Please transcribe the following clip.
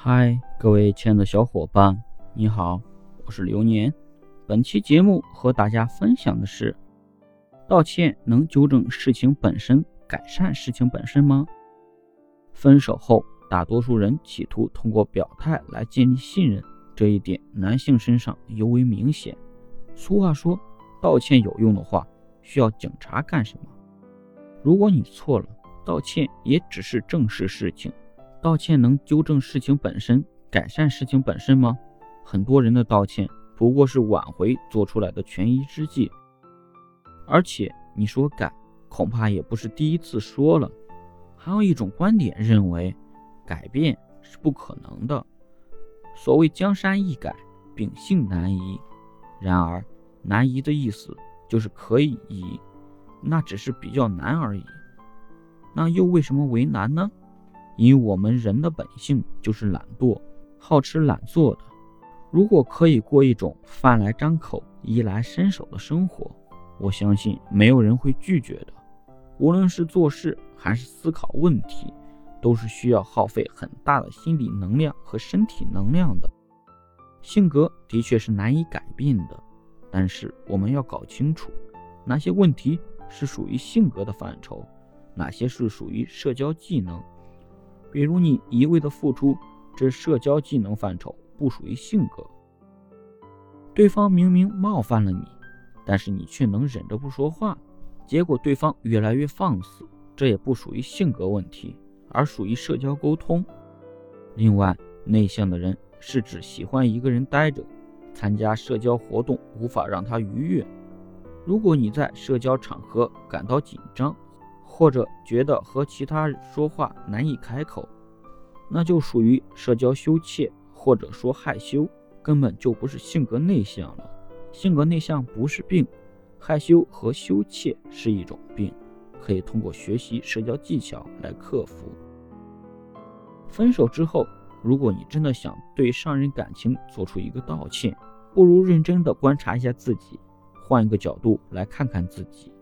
嗨，各位亲爱的小伙伴，你好，我是流年。本期节目和大家分享的是：道歉能纠正事情本身，改善事情本身吗？分手后，大多数人企图通过表态来建立信任，这一点男性身上尤为明显。俗话说，道歉有用的话，需要警察干什么？如果你错了，道歉也只是正视事情。道歉能纠正事情本身，改善事情本身吗？很多人的道歉不过是挽回做出来的权宜之计，而且你说改，恐怕也不是第一次说了。还有一种观点认为，改变是不可能的。所谓江山易改，秉性难移。然而，难移的意思就是可以移，那只是比较难而已。那又为什么为难呢？因为我们人的本性就是懒惰、好吃懒做的。如果可以过一种饭来张口、衣来伸手的生活，我相信没有人会拒绝的。无论是做事还是思考问题，都是需要耗费很大的心理能量和身体能量的。性格的确是难以改变的，但是我们要搞清楚，哪些问题是属于性格的范畴，哪些是属于社交技能。比如你一味的付出，这社交技能范畴不属于性格。对方明明冒犯了你，但是你却能忍着不说话，结果对方越来越放肆，这也不属于性格问题，而属于社交沟通。另外，内向的人是指喜欢一个人待着，参加社交活动无法让他愉悦。如果你在社交场合感到紧张，或者觉得和其他人说话难以开口，那就属于社交羞怯，或者说害羞，根本就不是性格内向了。性格内向不是病，害羞和羞怯是一种病，可以通过学习社交技巧来克服。分手之后，如果你真的想对上任感情做出一个道歉，不如认真的观察一下自己，换一个角度来看看自己。